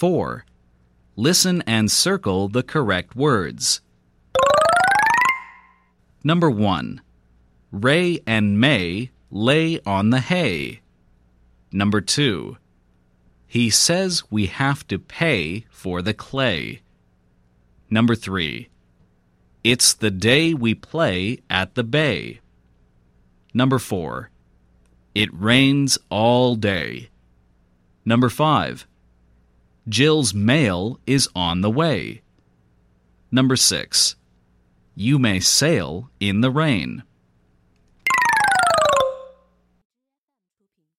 4. Listen and circle the correct words. Number 1. Ray and May lay on the hay. Number 2. He says we have to pay for the clay. Number 3. It's the day we play at the bay. Number 4. It rains all day. Number 5. Jill's mail is on the way. Number 6. You may sail in the rain.